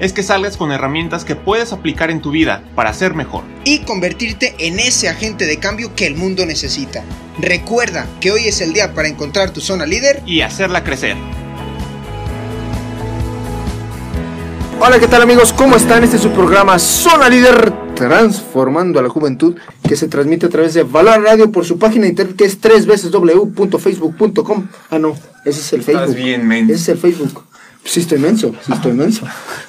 es que salgas con herramientas que puedes aplicar en tu vida para ser mejor. Y convertirte en ese agente de cambio que el mundo necesita. Recuerda que hoy es el día para encontrar tu zona líder. Y hacerla crecer. Hola, ¿qué tal amigos? ¿Cómo están? Este es su programa Zona Líder Transformando a la Juventud que se transmite a través de Valor Radio por su página de internet que es tres veces www.facebook.com. Ah, no, ese es el Facebook. bien, men. Ese es el Facebook. Sí estoy menso, sí estoy menso.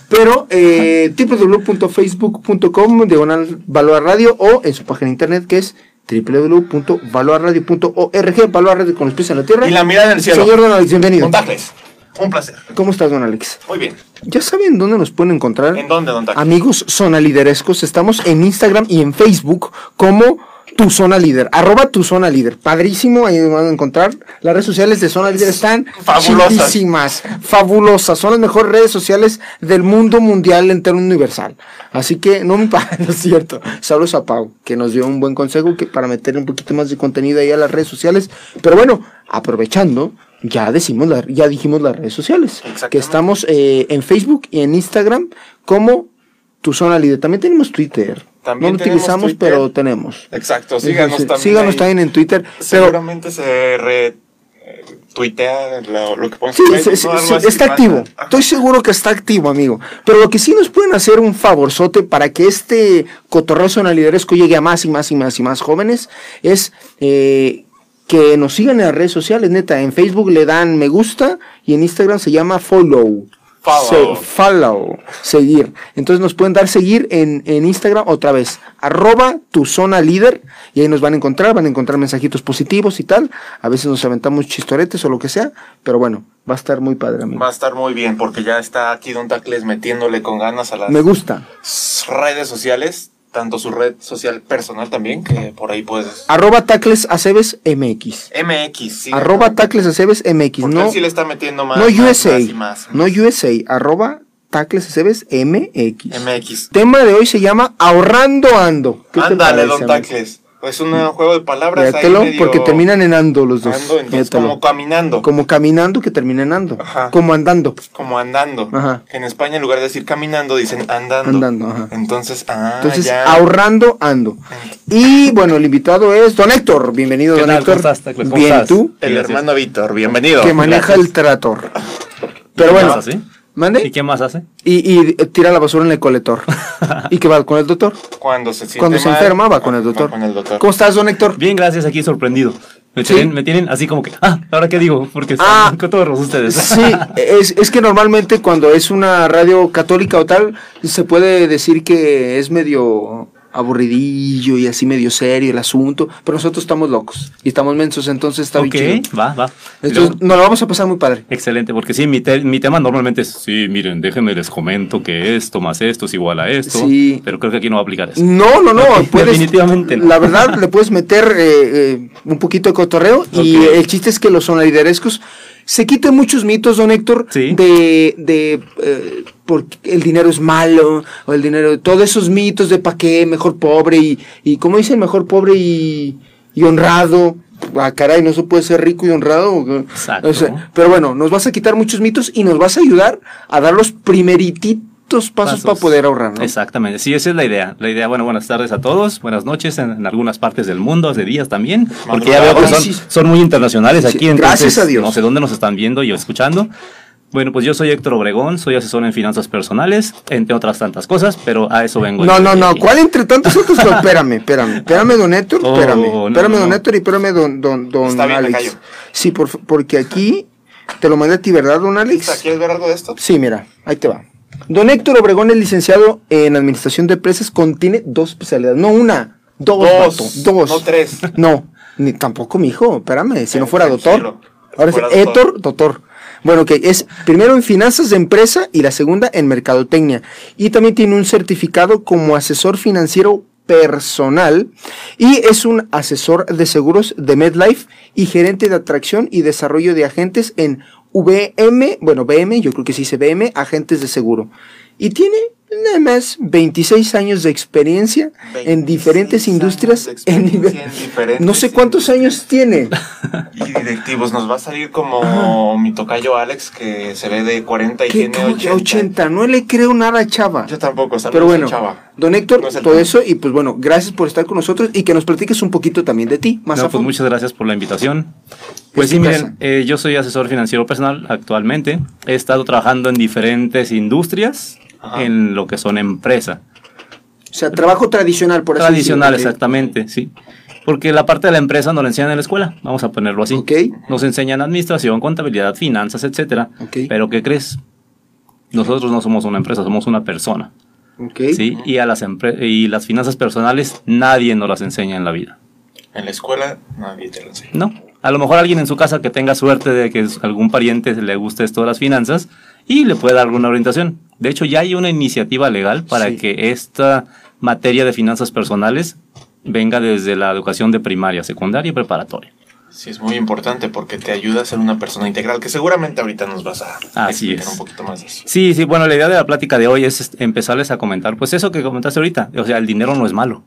Pero eh, www.facebook.com diagonal Valor Radio o en su página de internet que es www.valorradio.org Valor Radio con los pies en la tierra. Y la mirada en el cielo. Señor Don Alex, bienvenido. Don Tacles, un placer. ¿Cómo estás, Don Alex? Muy bien. ¿Ya saben dónde nos pueden encontrar? ¿En dónde, Don Tacles? Amigos Zona Liderescos, estamos en Instagram y en Facebook como Tu Zona Líder, arroba Tu Zona Líder. Padrísimo, ahí van a encontrar. Las redes sociales de Zona Líder están Fabulosas. chidísimas, fabulosas. Son las mejores redes sociales del mundo mundial entero universal. Así que no me pa- no es cierto. Saludos a Pau, que nos dio un buen consejo que para meter un poquito más de contenido ahí a las redes sociales. Pero bueno, aprovechando, ya decimos la- ya dijimos las redes sociales. Que estamos eh, en Facebook y en Instagram como Tu Zona Líder. También tenemos Twitter. También no lo utilizamos, Twitter. pero tenemos. Exacto, síganos Sí, también. Síganos ahí. también en Twitter. Pero Seguramente se re, tuitea lo, lo que ponemos Sí, sí, está activo. Ajá. Estoy seguro que está activo, amigo. Pero lo que sí nos pueden hacer un favorzote para que este cotorreo zona lideresco llegue a más y más y más y más jóvenes es eh, que nos sigan en las redes sociales, neta. En Facebook le dan me gusta y en Instagram se llama follow. Follow. Se- follow, seguir. Entonces nos pueden dar seguir en, en Instagram otra vez, arroba tu zona líder, y ahí nos van a encontrar, van a encontrar mensajitos positivos y tal. A veces nos aventamos chistoretes o lo que sea, pero bueno, va a estar muy padre, amigo. Va a estar muy bien porque ya está aquí Don Tacles metiéndole con ganas a las Me gusta. redes sociales, tanto su red social personal también, que por ahí puedes. Arroba tacles aceves MX. MX, sí. Arroba tacles aceves MX. Porque No, él sí le está metiendo más. no USA. más y más. No USA. Arroba tacles aceves MX. MX. Tema de hoy se llama Ahorrando Ando. ¿Qué te Ándale, Don? Tacles. Es un juego de palabras ahí medio- porque terminan en ando los dos. Ando, entonces, como caminando. Como caminando que termina en ando. Ajá. Como andando. Como andando. Ajá. En España, en lugar de decir caminando, dicen andando. Andando, ajá. Entonces, ah, Entonces, ya. ahorrando ando. Y bueno, el invitado es Don Héctor. Bienvenido, ¿Qué Don tal? Héctor. ¿Cómo estás? ¿Cómo Bien, estás? tú, El Gracias. hermano Víctor, bienvenido. que maneja Gracias. el trator. ¿Y Pero bueno, hace? ¿Mande? ¿Y qué más hace? Y, y tira la basura en el colector. ¿Y qué va con el doctor? Cuando se siente Cuando se mal, enferma, va con el doctor. Va con el doctor. ¿Cómo estás, Don Héctor? Bien, gracias, aquí sorprendido. Me, ¿Sí? tienen, me tienen así como que, ah, ¿ahora qué digo? Porque Ah. están cotorros ustedes. Sí, es, es que normalmente cuando es una radio católica o tal, se puede decir que es medio aburridillo y así medio serio el asunto, pero nosotros estamos locos y estamos mensos, entonces está bien chido. va, va. Entonces luego- nos lo vamos a pasar muy padre. Excelente, porque sí, mi, te- mi tema normalmente es, sí, miren, déjenme les comento que esto más esto es igual a esto, Sí. pero creo que aquí no va a aplicar eso. No, no, no, puedes, definitivamente no. La verdad, le puedes meter eh, eh, un poquito de cotorreo y el chiste es que los sonaliderescos se quiten muchos mitos, don Héctor, Sí. de, de eh, porque el dinero es malo, o el dinero, todos esos mitos de pa' qué, mejor pobre y, y como dicen, mejor pobre y, y honrado. Ah, caray, no se puede ser rico y honrado. Exacto. O sea, pero bueno, nos vas a quitar muchos mitos y nos vas a ayudar a dar los primerititos pasos, para poder ahorrar, ¿no? Exactamente, sí, esa es la idea. La idea, bueno, buenas tardes a todos, buenas noches en, en algunas partes del mundo, de días también, porque ya veo que son, Sí. son muy internacionales Sí, aquí, entonces gracias a Dios. no sé dónde nos están viendo y escuchando. Bueno, pues yo soy Héctor Obregón, soy asesor en finanzas personales, entre otras tantas cosas, pero a eso vengo. No, no, no. aquí. ¿Cuál entre tantos otros? No, espérame, espérame. Espérame, don Héctor. Oh, Espérame. no, espérame, no, don no. Héctor, y espérame, don, don, don Está bien, me Alex. callo. Sí, por, porque aquí te lo mandé a ti, ¿verdad, don Alex? ¿Quieres ver algo de esto? Sí, mira, ahí te va. Don Héctor Obregón es licenciado en Administración de Empresas, contiene dos especialidades. No una, dos, Dos, vato, dos. no tres. No, ni tampoco, mi hijo, espérame, si no fuera doctor. Ahora es doctor. Héctor, doctor. Bueno, que es primero en finanzas de empresa y la segunda en mercadotecnia. Y también tiene un certificado como asesor financiero personal y es un asesor de seguros de MedLife y gerente de atracción y desarrollo de agentes en VM, bueno, BM, yo creo que sí dice BM, agentes de seguro. Y tiene nada más 26 años de experiencia en 26 diferentes industrias. en en diferentes no sé cuántos años tiene. Y directivos, nos va a salir como mi tocayo Alex, que se ve de 40 y ¿Qué? tiene ¿Cómo que 80. 80? No le creo nada a Chava. Yo tampoco, Pero bueno, Chava. don Héctor, No es todo eso y pues bueno, gracias por estar con nosotros y que nos platiques un poquito también de ti. Más No, a pues muchas gracias por la invitación. Pues Es sí, miren, eh, yo soy asesor financiero personal actualmente. He estado trabajando en diferentes industrias, Ajá. en lo que son empresa. O sea, trabajo tradicional, por así Tradicional, decirlo. exactamente, sí. Porque la parte de la empresa no la enseñan en la escuela, vamos a ponerlo así. Nos enseñan administración, contabilidad, finanzas, etcétera. Pero ¿qué crees? Nosotros no somos una empresa, somos una persona. ¿sí? Y a las y las finanzas personales nadie nos las enseña en la vida. En la escuela nadie te lo enseña. No. A lo mejor alguien en su casa que tenga suerte de que algún pariente le guste esto de las finanzas y le puede dar alguna orientación. De hecho, ya hay una iniciativa legal para Sí. que esta materia de finanzas personales venga desde la educación de primaria, secundaria y preparatoria. Sí, es muy importante porque te ayuda a ser una persona integral, que seguramente ahorita nos vas a Así explicar es. un poquito más de eso. Sí, sí, bueno, la idea de la plática de hoy es empezarles a comentar, pues eso que comentaste ahorita, o sea, el dinero no es malo.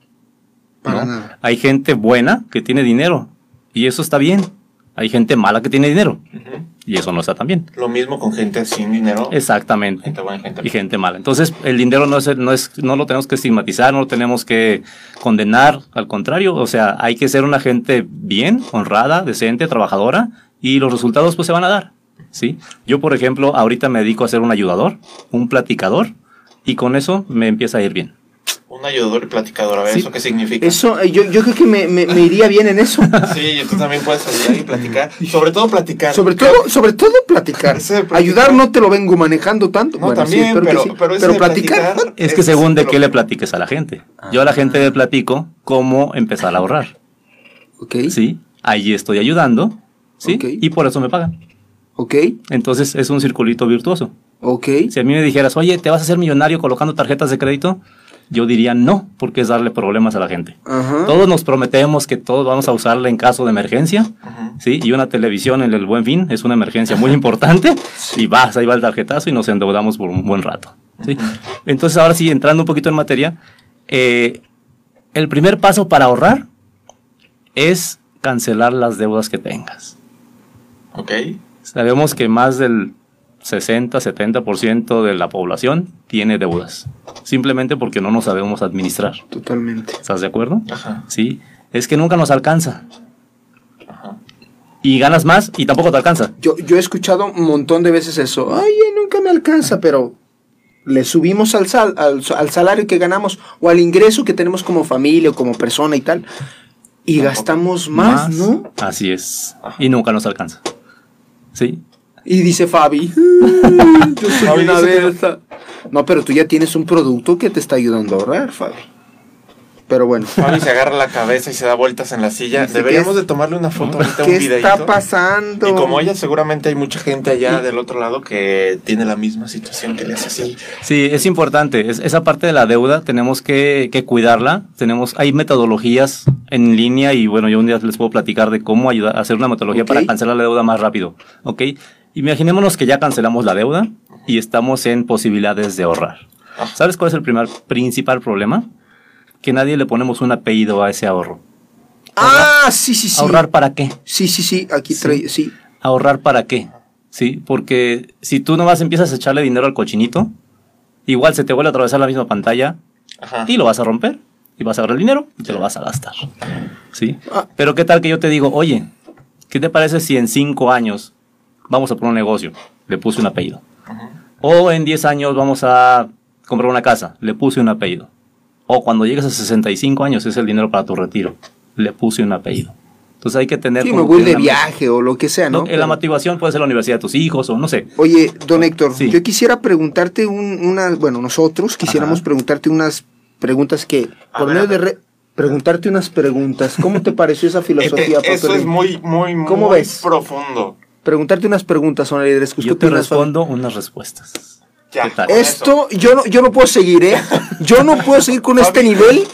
Para ¿no? nada. Hay gente buena que tiene dinero y eso está bien. Hay gente mala que tiene dinero. Y eso no está tan bien. Lo mismo con gente sin dinero. Exactamente. Gente buena, gente y gente mala. Entonces, el dinero no es, no es, no lo tenemos que estigmatizar, no lo tenemos que condenar, al contrario, o sea, hay que ser una gente bien, honrada, decente, trabajadora, y los resultados pues se van a dar, ¿sí? Yo, por ejemplo, ahorita me dedico a ser un ayudador, un platicador, y con eso me empieza a ir bien. Un ayudador y platicador. A ver, Sí. ¿eso qué significa? Eso, eh, yo, yo creo que me, me- me iría bien en eso. Sí, y tú también puedes ayudar y platicar. Sobre todo platicar. Sobre todo, sobre todo platicar. Ayudar no te lo vengo manejando tanto. No, Bueno, sí, también, que pero, sí. pero, Pero platicar. platicar Es que es según de qué le que- platiques a la gente. Yo a la gente le platico cómo empezar a ahorrar, Ok. ¿sí? Allí estoy ayudando, ¿sí? Ok. Y por eso me pagan. Ok. Entonces es un circulito virtuoso. Ok. Si a mí me dijeras, oye, ¿te vas a hacer millonario colocando tarjetas de crédito? Yo diría no, porque es darle problemas a la gente. Ajá. Todos nos prometemos que todos vamos a usarla en caso de emergencia. ¿sí? Y una televisión en el buen fin es una emergencia muy importante. Y vas, ahí va el tarjetazo y nos endeudamos por un buen rato, ¿sí? Entonces, ahora sí, entrando un poquito en materia, eh, el primer paso para ahorrar es cancelar las deudas que tengas. Ok. Sabemos que más del 60-70% de la población tiene deudas, simplemente porque no nos sabemos administrar. Totalmente. ¿Estás de acuerdo? Ajá. Sí, es que nunca nos alcanza. Ajá. Y ganas más y tampoco te alcanza. Yo, yo he escuchado un montón de veces eso. Ay, nunca me alcanza, pero le subimos al, sal, al, al salario que ganamos o al ingreso que tenemos como familia o como persona y tal. Y Tampoco. gastamos más, ¿no? Así es. Ajá. Y nunca nos alcanza. ¿Sí? Y dice Fabi, "Mm, yo soy Fabi una dice que- versa". No, pero tú ya tienes un producto que te está ayudando a ahorrar, Fabi. Pero bueno, Fabi se agarra la cabeza y se da vueltas en la silla. Deberíamos ¿qué de tomarle una foto ahorita, un ¿qué videito. está pasando? Y como ella, seguramente hay mucha gente allá del otro lado que tiene la misma situación que le hace así. Sí, es importante. Es- esa parte de la deuda tenemos que, que cuidarla. Tenemos, hay metodologías en línea y bueno, yo un día les puedo platicar de cómo ayudar a hacer una metodología para cancelar la deuda más rápido. ¿Ok? Imaginémonos que ya cancelamos la deuda y estamos en posibilidades de ahorrar. Ajá. ¿Sabes cuál es el primer principal problema? Que nadie le ponemos un apellido a ese ahorro. Ah, sí, sí, sí. ¿Ahorrar para qué? Sí, sí, sí, aquí Sí. trae, sí. ¿Ahorrar para qué? Sí, porque si tú nomás empiezas a echarle dinero al cochinito, igual se te vuelve a atravesar la misma pantalla Ajá. y lo vas a romper y vas a agarrar el dinero y te lo vas a gastar. ¿Sí? Ah. Pero qué tal que yo te digo, oye, ¿qué te parece si en cinco años vamos a poner un negocio? Le puse un apellido. O en 10 años vamos a comprar una casa, le puse un apellido. O cuando llegues a 65 años es el dinero para tu retiro, le puse un apellido. Entonces hay que tener... Sí, como me voy de viaje o lo que sea, ¿no? No, la motivación puede ser la universidad de tus hijos o no sé. Oye, don Héctor, Sí. yo quisiera preguntarte un, una, bueno, nosotros quisiéramos Ajá. preguntarte unas preguntas que, A por medio de re- preguntarte unas preguntas. ¿Cómo te pareció esa filosofía, Eso es muy, muy, muy ¿Cómo ves? profundo. Preguntarte unas preguntas, son líderes. ¿Qué Yo te opinas, Fabi? respondo unas respuestas. Ya. ¿Qué tal? Esto, yo no, yo no puedo seguir, ¿eh? Yo no puedo seguir con este nivel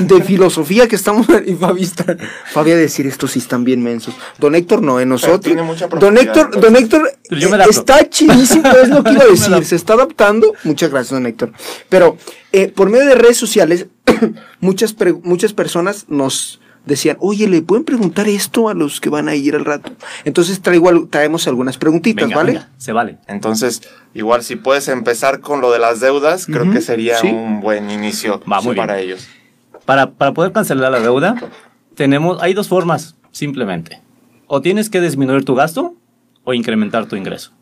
de filosofía que estamos. Y Fabi está. Fabi a decir, estos sí están bien mensos. Don Héctor no, en nosotros. tiene mucha Don Héctor, entonces. don Héctor Pero yo me eh, está chidísimo, es lo que iba a decir. Se está adaptando. Muchas gracias, don Héctor. Pero eh, por medio de redes sociales, muchas, muchas personas nos decían, oye, ¿le pueden preguntar esto a los que van a ir al rato? Entonces traigo, traemos algunas preguntitas, Venga, ¿vale? venga, se vale. Entonces, igual si puedes empezar con lo de las deudas, creo que sería sí. un buen inicio Va, muy para bien. ellos. Para, para poder cancelar la deuda, tenemos, hay dos formas, simplemente. O tienes que disminuir tu gasto o incrementar tu ingreso.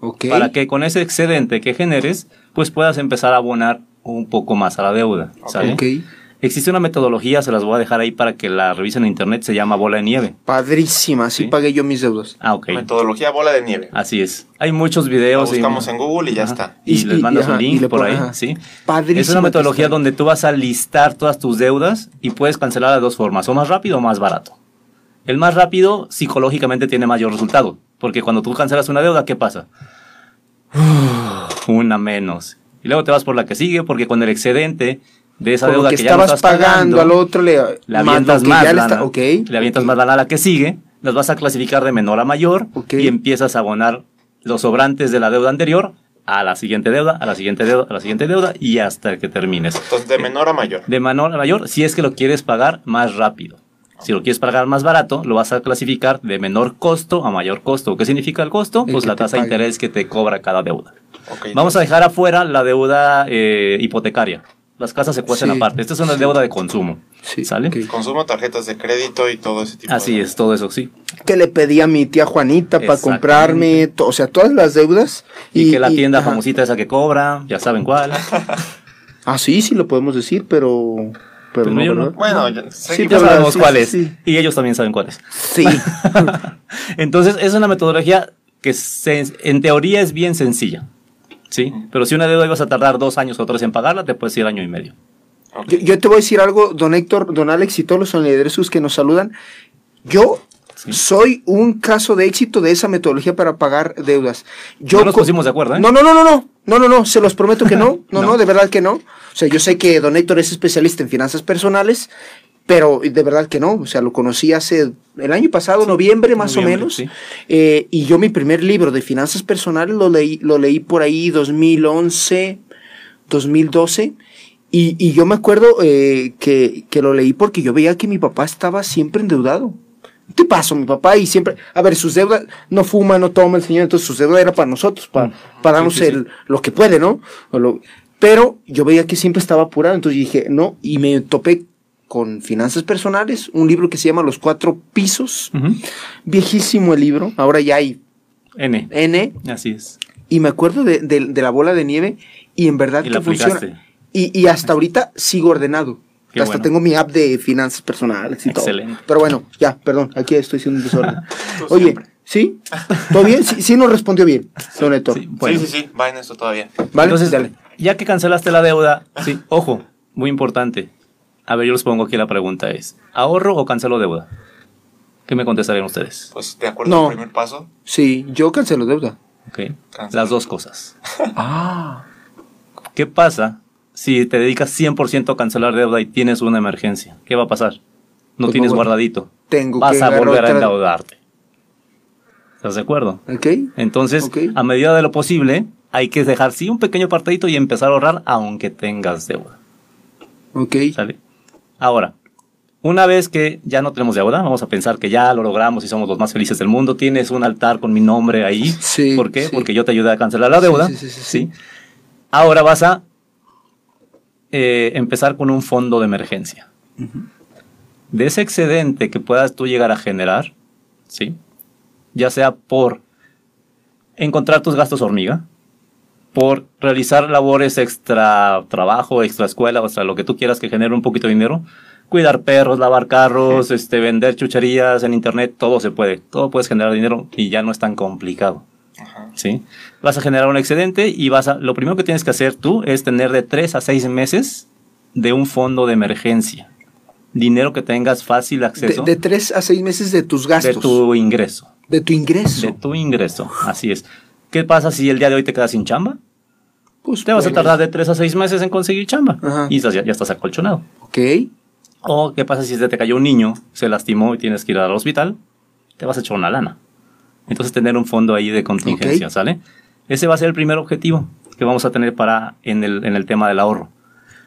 Ok. Para que con ese excedente que generes, pues puedas empezar a abonar un poco más a la deuda. ¿sale? Ok. Existe una metodología, se las voy a dejar ahí para que la revisen en internet, se llama bola de nieve. Padrísima, así Sí. pagué yo mis deudas. Ah, ok. Metodología bola de nieve. Así es. Hay muchos Lo videos. y- buscamos en Google y ya Ajá. está. Y, Y- les y- mandas ajá, un y link por ahí, ajá. ¿sí? Padrísima Es una metodología donde tú vas a listar todas tus deudas y puedes cancelar de dos formas, o más rápido o más barato. El más rápido psicológicamente tiene mayor resultado, porque cuando tú cancelas una deuda, ¿qué pasa? una menos. Y luego te vas por la que sigue, porque con el excedente de esa deuda que que, ya no estabas estás pagando al otro le, le avientas más ya lana, está- ok. le avientas más lana a la que sigue, las vas a clasificar de menor a mayor y empiezas a abonar los sobrantes de la deuda anterior a la siguiente deuda, a la siguiente deuda, a la siguiente deuda y hasta que termines. Entonces, de menor a mayor. De menor a mayor, si es que lo quieres pagar más rápido. Si lo quieres pagar más barato, lo vas a clasificar de menor costo a mayor costo. ¿Qué significa el costo? El Pues la tasa de interés que te cobra cada deuda. Ok, Vamos a dejar afuera la deuda eh, hipotecaria. Las casas se cuestan Sí. aparte. Esta es una deuda de consumo. Sí, ¿Sale? Consumo, tarjetas de crédito y todo ese tipo Así de es, todo eso, sí. Que le pedí a mi tía Juanita para comprarme, to- o sea, todas las deudas. Y, que la tienda ajá. famosita esa que cobra, ya saben cuál. Ah, sí, sí lo podemos decir, pero. Pero Pero no, yo no. ¿verdad? Bueno, ya, Sí, pero sabemos sí, cuál sí, es. sí. Y ellos también saben cuál es. Sí. Entonces, es una metodología que se- en teoría es bien sencilla. ¿Sí? Pero si una deuda ibas a tardar dos años o tres en pagarla, te puedes ir año y medio. Ok. yo, yo te voy a decir algo, don Héctor, don Alex y todos los solidarizos que nos saludan. Yo Sí. soy un caso de éxito de esa metodología para pagar deudas. Yo No nos pusimos de acuerdo, ¿eh? No, no, no, no, no, no, no, no, se los prometo que no, no, no, No. de verdad que no. O sea, yo sé que don Héctor es especialista en finanzas personales, pero de verdad que no. O sea, lo conocí hace el año pasado, noviembre más noviembre, o menos. sí. Eh, y yo mi primer libro de finanzas personales lo leí, lo leí por ahí 2011, 2012. Y, y yo me acuerdo eh, que, que lo leí porque yo veía que mi papá estaba siempre endeudado. ¿Qué pasó? Mi papá y siempre, a ver, sus deudas, no fuma, no toma el señor, entonces sus deudas era para nosotros, para, para darnos Mm. sí, sí. el, lo que puede, ¿no? Lo- pero yo veía que siempre estaba apurado, entonces dije, no, y me topé con finanzas personales, un libro que se llama Los Cuatro Pisos, viejísimo el libro, ahora ya hay N. N, Así es. y me acuerdo de, de- de la bola de nieve y en verdad Y que la funciona. Y, y hasta ahorita sigo ordenado. Qué hasta bueno. tengo mi app de finanzas personales y Excelente. todo. Pero bueno, ya, perdón, aquí estoy haciendo un desorden. Oye, siempre. ¿sí? ¿Todo bien? Sí, sí nos respondió bien, don Héctor. Sí, bueno. Sí, sí, sí, va en esto todavía. ¿Vale? Entonces, Dale. ya que cancelaste la deuda, sí, ojo, muy importante. A ver, yo les pongo aquí la pregunta es, ¿ahorro o cancelo deuda? ¿Qué me contestarían ustedes? Pues de acuerdo No. al primer paso. Sí, yo cancelo deuda. Ok, Cancelo. Las dos cosas. Ah. ¿Qué pasa si te dedicas 100% a cancelar deuda y tienes una emergencia? ¿Qué va a pasar? No Pues tienes guardadito. Tengo Vas que a volver a endeudarte. ¿Estás de acuerdo? ¿Ok? Entonces, a medida de lo posible, hay que dejar sí un pequeño apartadito y empezar a ahorrar aunque tengas deuda. Ok. ¿Sale? Ahora, una vez que ya no tenemos deuda, vamos a pensar que ya lo logramos y somos los más felices del mundo, tienes un altar con mi nombre ahí. Sí, ¿Por qué? sí. Porque yo te ayudé a cancelar la deuda. sí, sí, sí, sí. Ahora vas a eh, empezar con un fondo de emergencia. De ese excedente que puedas tú llegar a generar, ¿sí? Ya sea por encontrar tus gastos hormiga, por realizar labores extra trabajo, extra escuela, o sea, lo que tú quieras que genere un poquito de dinero, cuidar perros, lavar carros, este, vender chucherías en internet, todo se puede, todo puedes generar dinero y ya no es tan complicado. Ajá. ¿sí? Vas a generar un excedente y vas a, lo primero que tienes que hacer tú es tener de 3 a 6 meses de un fondo de emergencia. Dinero que tengas fácil De, acceso de tres a seis meses de tus de gastos. tu ingreso. de tu ingreso. De tu ingreso, así es. ¿Qué pasa si el día de hoy te quedas sin chamba? Pues, te vas a tardar de tres a seis meses en conseguir chamba Ajá. y estás- ya, ya estás acolchonado. Ok. O qué pasa si se te cayó un niño, se lastimó y tienes que ir al hospital, te vas a echar una lana. Entonces tener un fondo ahí de contingencia. ¿sale? Ese va a ser el primer objetivo que vamos a tener para en el, en el tema del ahorro.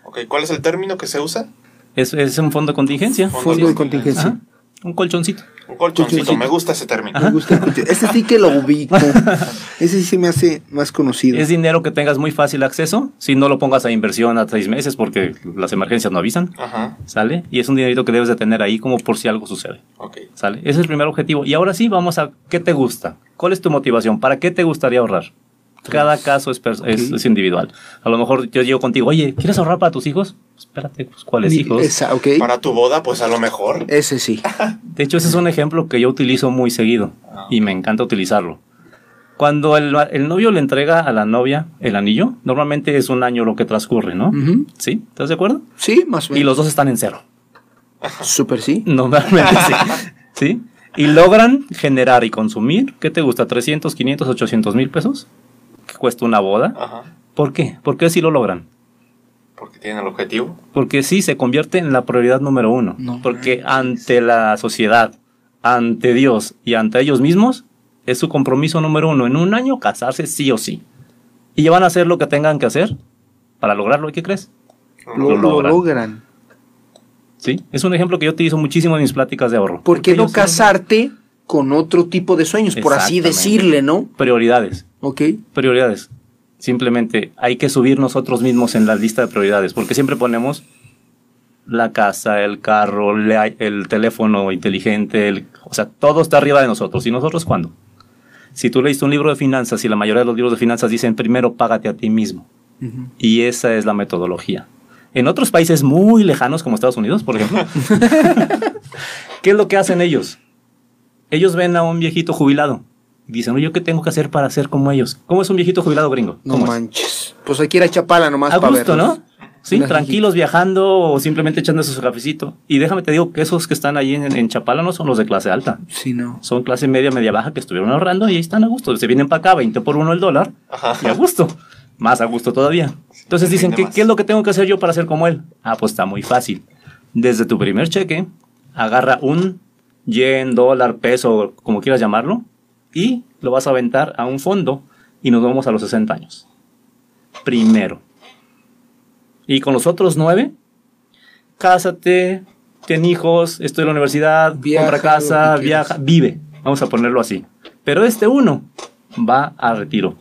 Ok, ¿cuál es el término que se usa? Es, es un fondo de contingencia. Fondo Fondo de contingencia. Ajá, un colchoncito. Un colchoncito, Colchoncito. me gusta ese término. Me gusta el. Ese sí que lo ubico. Ese sí se me hace más conocido. Es dinero que tengas muy fácil acceso, si no lo pongas a inversión a seis meses porque las emergencias no avisan, Ajá, ¿sale? Y es un dinerito que debes de tener ahí como por si algo sucede. ok. ¿Sale? Ese es el primer objetivo. Y ahora sí, vamos a qué te gusta. ¿Cuál es tu motivación? ¿Para qué te gustaría ahorrar? Cada caso es, individual. A lo mejor yo llego contigo, oye, ¿quieres ahorrar para tus hijos? Espérate, pues, ¿cuáles hijos? Esa. Para tu boda, pues a lo mejor. Ese sí. De hecho, ese es un ejemplo que yo utilizo muy seguido Ah. y me encanta utilizarlo. Cuando el, el novio le entrega a la novia el anillo, normalmente es un año lo que transcurre, ¿no? ¿Sí? ¿Estás de acuerdo? Sí, más o Y menos. los dos están en cero. Súper sí. Normalmente sí. ¿Sí? Y logran generar y consumir, ¿qué te gusta? ¿300, 500, 800 mil pesos? Cuesta una boda. Ajá, ¿Por qué? ¿Por qué sí lo logran? porque tienen el objetivo. Porque sí se convierte en la prioridad número uno. No porque ante la sociedad, ante Dios y ante ellos mismos, es su compromiso número uno. En un año casarse sí o sí. Y ya van a hacer lo que tengan que hacer para lograrlo. ¿Y qué crees? Lo, Lo lo logran. Sí. Es un ejemplo que yo utilizo muchísimo en mis pláticas de ahorro. ¿Por qué Porque no casarte con otro tipo de sueños? Por así decirle, ¿no? Prioridades. Ok. prioridades. Simplemente hay que subir nosotros mismos en la lista de prioridades, porque siempre ponemos la casa, el carro, el teléfono inteligente, el- o sea, todo está arriba de nosotros. ¿Y nosotros cuándo? Si tú leíste un libro de finanzas y la mayoría de los libros de finanzas dicen primero págate a ti mismo. Ujú. Y esa es la metodología. En otros países muy lejanos, como Estados Unidos, por ejemplo, ¿qué es lo que hacen ellos? Ellos ven a un viejito jubilado. Dicen, oye, ¿yo qué tengo que hacer para ser como ellos? ¿Cómo es un viejito jubilado gringo? No ¿Cómo es? manches. Pues hay que ir a Chapala nomás A gusto, verlos. ¿no? Sí, Una tranquilos viajando o simplemente echándose su cafecito. Y déjame te digo que esos que están ahí en, en Chapala no son los de clase alta. Sí, no. Son clase media, media baja que estuvieron ahorrando y ahí están a gusto. Se vienen para acá, 20 por uno el dólar Ajá. y a gusto. Más a gusto todavía. Entonces dicen, ¿qué. ¿qué es lo que tengo que hacer yo para ser como él? Ah, pues está muy fácil. Desde tu primer cheque, agarra un yen, dólar, peso, como quieras llamarlo, y lo vas a aventar a un fondo y nos vamos a los 60 años. Primero. Y con los otros nueve, cásate, ten hijos, estoy en la universidad, Viaja, compra casa, viaja, vive. Vamos a ponerlo así. Pero este uno va a retiro.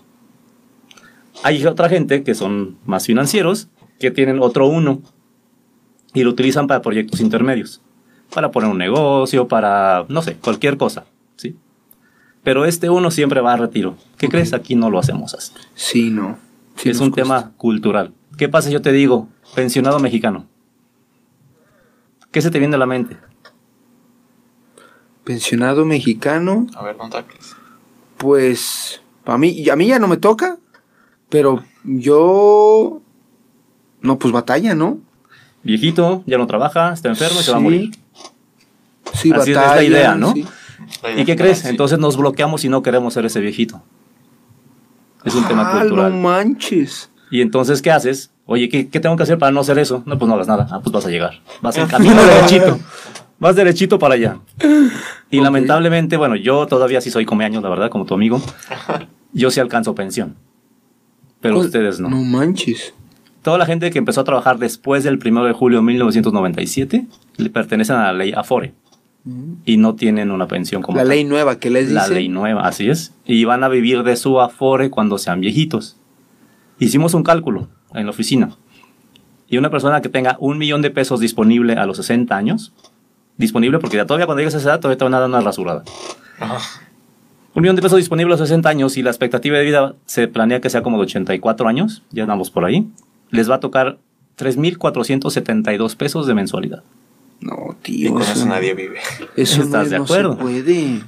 Hay otra gente que son más financieros que tienen otro uno y lo utilizan para proyectos intermedios, para poner un negocio, para, no sé, cualquier cosa. Pero este uno siempre va a retiro. ¿Qué crees? Aquí no lo hacemos así. Sí, no. Sí es un cuesta. tema cultural. ¿Qué pasa? Yo te digo, pensionado mexicano. ¿Qué se te viene a la mente? Pensionado mexicano, A ver, no taques. pues a mí, a mí ya no me toca, pero yo no, pues batalla, ¿no? Viejito, ya no trabaja, está enfermo y se va a Sí. morir. Sí, Así es batalla. la idea, ¿no? sí. ¿Y qué crees? sí. Entonces nos bloqueamos y no queremos ser ese viejito. Es un tema Ah, cultural. no manches. Y entonces, ¿qué haces? Oye, ¿qué, qué tengo que hacer para no hacer eso? No, pues no hagas nada. Ah, pues vas a llegar. Vas en camino derechito. Vas derechito para allá. Y lamentablemente, bueno, yo todavía sí soy come años, la verdad, como tu amigo. Yo sí alcanzo pensión. Pero Pues, ustedes no. No manches. Toda la gente que empezó a trabajar después del 1 de julio de 1997 le pertenecen a la ley Afore y no tienen una pensión como La tal. ley nueva que les dice. La ley nueva, así es. Y van a vivir de su afore cuando sean viejitos. Hicimos un cálculo en la oficina. Y una persona que tenga un millón de pesos disponible a los 60 años, disponible porque ya todavía cuando llegues a esa edad todavía te van a dar una rasurada. Ajá. Un millón de pesos disponible a los 60 años y la expectativa de vida se planea que sea como de 84 años, ya andamos por ahí, les va a tocar 3.472 pesos de mensualidad. No, Y tío. con eso nadie vive. Eso ¿Estás no, de no acuerdo? se puede.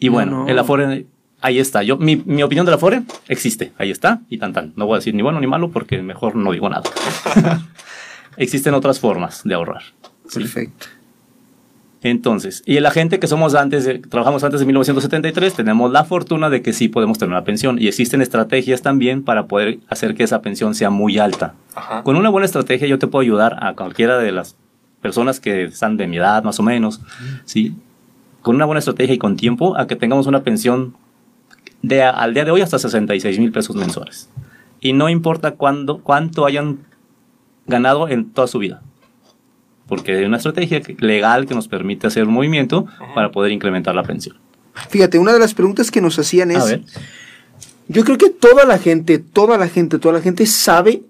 Y No, bueno, no. el Afore, ahí está. Yo, mi, mi opinión del Afore existe, ahí está, y tan tan. No voy a decir ni bueno ni malo porque mejor no digo nada. Existen otras formas de ahorrar. ¿sí? Entonces, y la gente que somos antes, de, trabajamos antes de 1973, tenemos la fortuna de que sí podemos tener una pensión y existen estrategias también para poder hacer que esa pensión sea muy alta. Ajá. Con una buena estrategia yo te puedo ayudar a cualquiera de las personas que están de mi edad más o menos, ¿sí? Con una buena estrategia y con tiempo a que tengamos una pensión de al día de hoy hasta 66 mil pesos mensuales. Y no importa cuándo, cuánto hayan ganado en toda su vida. Porque hay una estrategia legal que nos permite hacer un movimiento para poder incrementar la pensión. Fíjate, una de las preguntas que nos hacían A es, ver. yo creo que toda la gente, toda la gente, toda la gente sabe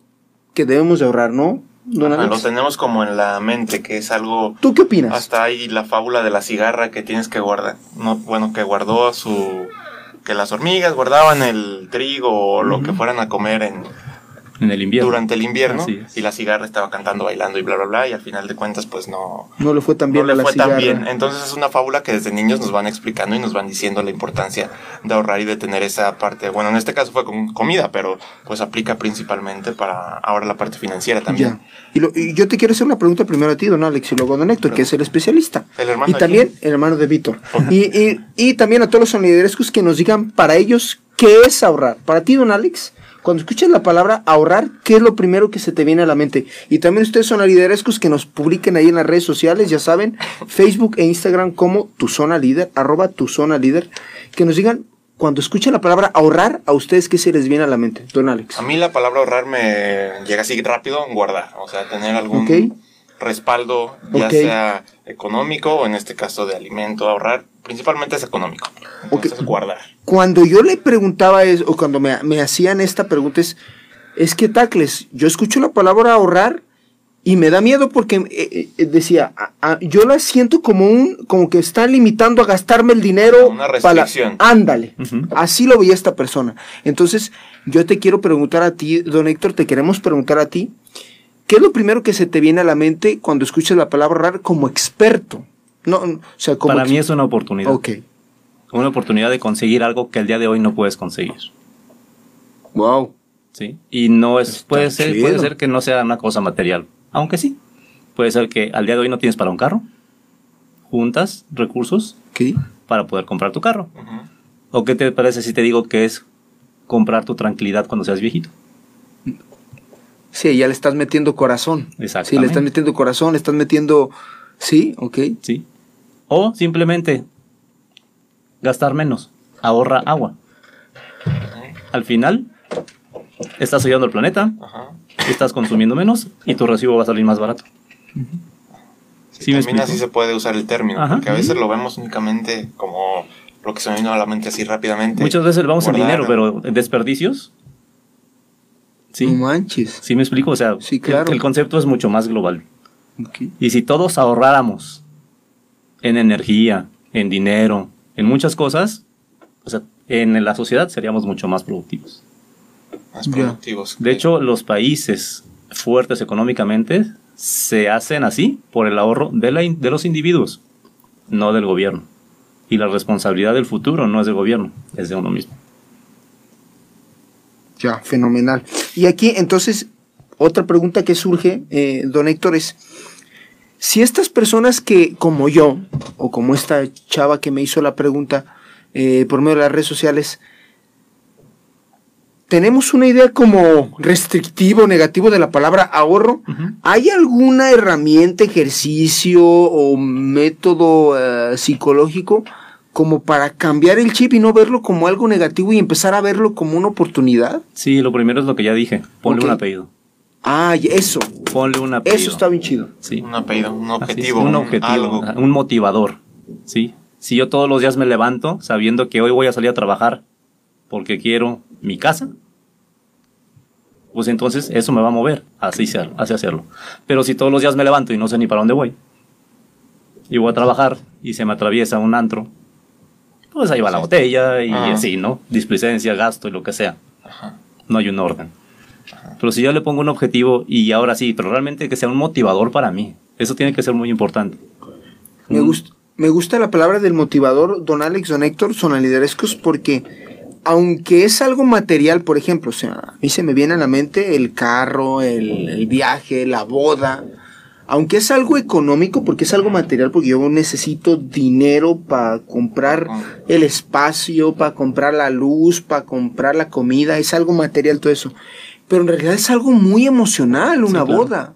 que debemos de ahorrar, ¿no? Ajá, lo tenemos como en la mente, que es algo... ¿Tú qué opinas? Hasta ahí la fábula de la cigarra que tienes que guardar. No, bueno, que guardó a su... Que las hormigas guardaban el trigo o lo que fueran a comer en, En el invierno. durante el invierno Así es. y la cigarra estaba cantando, bailando y bla, bla, bla, y al final de cuentas pues no, No le fue tan bien no a le la fue tan bien. Entonces es una fábula que desde niños nos van explicando y nos van diciendo la importancia de ahorrar y de tener esa parte. Bueno, en este caso fue con comida, pero pues aplica principalmente para ahora la parte financiera también. Ya. Y, lo- y yo te quiero hacer una pregunta primero a ti, don Alex, y luego a don Héctor, que es el especialista. El hermano y de también quién? el hermano de Víctor. y, y- y también a todos los soniderescos que nos digan para ellos qué es ahorrar. Para ti, don Alex, cuando escuchas la palabra ahorrar, ¿qué es lo primero que se te viene a la mente? Y también ustedes son liderescos que nos publiquen ahí en las redes sociales, ya saben, Facebook e Instagram como tu zona líder, arroba tu zona líder, que nos digan cuando escuchan la palabra ahorrar, a ustedes qué se les viene a la mente, don Alex. A mí la palabra ahorrar me llega así rápido, guardar, o sea, tener algún Ok. Respaldo, ya sea económico o en este caso de alimento, ahorrar, principalmente es económico. Guardar. cuando yo le preguntaba eso, o cuando me, me hacían esta pregunta es, es que tacles, yo escucho la palabra ahorrar y me da miedo porque eh, eh, decía, "Ah, ah, yo la siento como un, como que está limitando a gastarme el dinero. Una para- restricción. ándale, así lo veía esta persona. Entonces, yo te quiero preguntar a ti, don Héctor, te queremos preguntar a ti, ¿qué es lo primero que se te viene a la mente cuando escuchas la palabra ahorrar como experto? No, no, o sea, como Para mí es una oportunidad. Ok, Una oportunidad de conseguir algo que al día de hoy no puedes conseguir. wow. ¿sí? Y no es, Está puede ser, chido. puede ser que no sea una cosa material, aunque sí. Puede ser que al día de hoy no tienes para un carro, juntas recursos ¿Qué? para poder comprar tu carro. ¿O qué te parece si te digo que es comprar tu tranquilidad cuando seas viejito? Sí, ya le estás metiendo corazón. Sí, le estás metiendo corazón, le estás metiendo... Sí, ok. ¿Sí? O simplemente gastar menos, ahorra agua. Al final, estás ayudando al planeta, Ajá. estás consumiendo menos y tu recibo va a salir más barato. Sí, ¿Sí me también así se puede usar el término, Ajá. porque a veces lo vemos únicamente como lo que se me vino a la mente así rápidamente. Muchas veces le vamos en dinero, pero en desperdicios. Sí, No manches. sí me explico. O sea, Sí, el- claro. el, concepto es mucho más global. Y si todos ahorráramos en energía, en dinero, en muchas cosas, o sea, en la sociedad seríamos mucho más productivos. más productivos. De hecho, los países fuertes económicamente se hacen así por el ahorro de, la in- de los individuos, no del gobierno. Y la responsabilidad del futuro no es del gobierno, es de uno mismo. Ya, fenomenal. Y aquí, entonces, otra pregunta que surge, eh, don Héctor, es, si estas personas que, como yo, o como esta chava que me hizo la pregunta eh, por medio de las redes sociales, tenemos una idea como restrictivo, negativo de la palabra ahorro, ¿hay alguna herramienta, ejercicio o método eh, psicológico como para cambiar el chip y no verlo como algo negativo y empezar a verlo como una oportunidad? Sí, lo primero es lo que ya dije, ponle un apellido. Ah, eso, Ponle un apellido. eso está bien chido. Sí. Un apellido, un es, objetivo, un objetivo, algo. un motivador, ¿sí? Si yo todos los días me levanto sabiendo que hoy voy a salir a trabajar porque quiero mi casa, pues entonces eso me va a mover así hacia hacerlo. Pero si todos los días me levanto y no sé ni para dónde voy, y voy a trabajar y se me atraviesa un antro, pues ahí va la botella y así, ¿no? Displicencia, gasto y lo que sea. Ajá. No hay un orden. Pero si yo le pongo un objetivo y ahora sí, pero realmente que sea un motivador para mí, eso tiene que ser muy importante. Me, Un- gusta, me gusta la palabra del motivador, don Alex, don Héctor, son liderescos, porque aunque es algo material, por ejemplo, o sea, a mí se me viene a la mente el carro, el, el viaje, la boda, aunque es algo económico, porque es algo material, porque yo necesito dinero para comprar el espacio, para comprar la luz, para comprar la comida, es algo material todo eso. Pero en realidad es algo muy emocional, una Sí, claro. boda.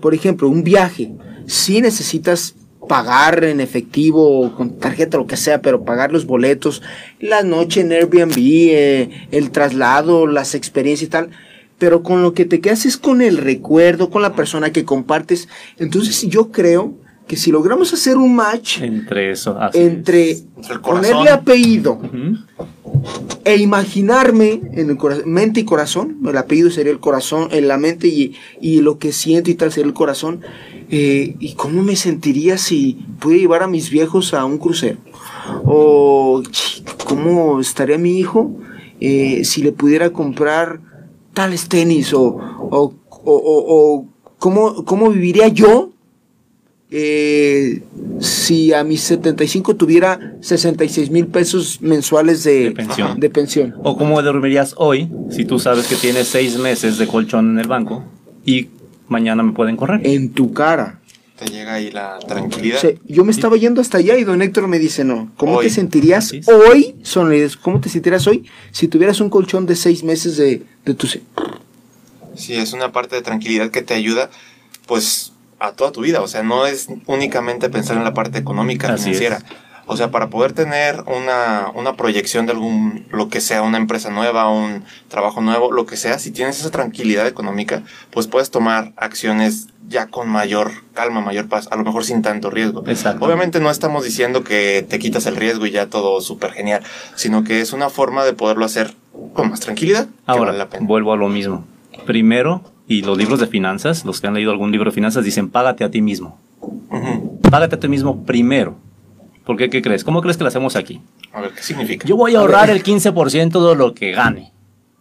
Por ejemplo, un viaje. Si necesitas pagar en efectivo o con tarjeta, lo que sea, pero pagar los boletos, la noche en Airbnb, eh, el traslado, las experiencias y tal. Pero con lo que te quedas es con el recuerdo, con la persona que compartes. Entonces yo creo que si logramos hacer un match Entre eso. así entre es. Corazón. ponerle apellido e imaginarme en el cora- mente y corazón, el apellido sería el corazón, en la mente y, y lo que siento y tal sería el corazón, eh, y cómo me sentiría si pudiera llevar a mis viejos a un crucero, o cómo estaría mi hijo eh, si le pudiera comprar tales tenis, o, o, o- o- o cómo, cómo viviría yo eh, si a mis 75 tuviera 66 mil pesos mensuales de, De pensión. de pensión. O cómo dormirías hoy si tú sabes que tienes seis meses de colchón en el banco y mañana me pueden correr. En tu cara. Te llega ahí la tranquilidad. O sea, yo me estaba yendo hasta allá y don Héctor me dice, no, ¿cómo Hoy. te sentirías es. hoy? Son, ¿Cómo te sentirías hoy si tuvieras un colchón de seis meses de, de tu... Sí, es una parte de tranquilidad que te ayuda, pues, a toda tu vida. O sea, no es únicamente pensar en la parte económica, Así financiera. O sea, para poder tener una, una proyección de algún, lo que sea, una empresa nueva, un trabajo nuevo, lo que sea, si tienes esa tranquilidad económica, pues puedes tomar acciones ya con mayor calma, mayor paz, a lo mejor sin tanto riesgo. Exacto. Obviamente no estamos diciendo que te quitas el riesgo y ya todo súper genial, sino que es una forma de poderlo hacer con más tranquilidad. Ahora, vale la pena. vuelvo a lo mismo. Primero, y los libros de finanzas, los que han leído algún libro de finanzas, dicen págate a ti mismo. Ujú. Págate a ti mismo primero. ¿Por qué? ¿Qué crees? ¿Cómo crees que lo hacemos aquí? A ver, ¿qué significa? Yo voy a ahorrar el 15% de lo que gane.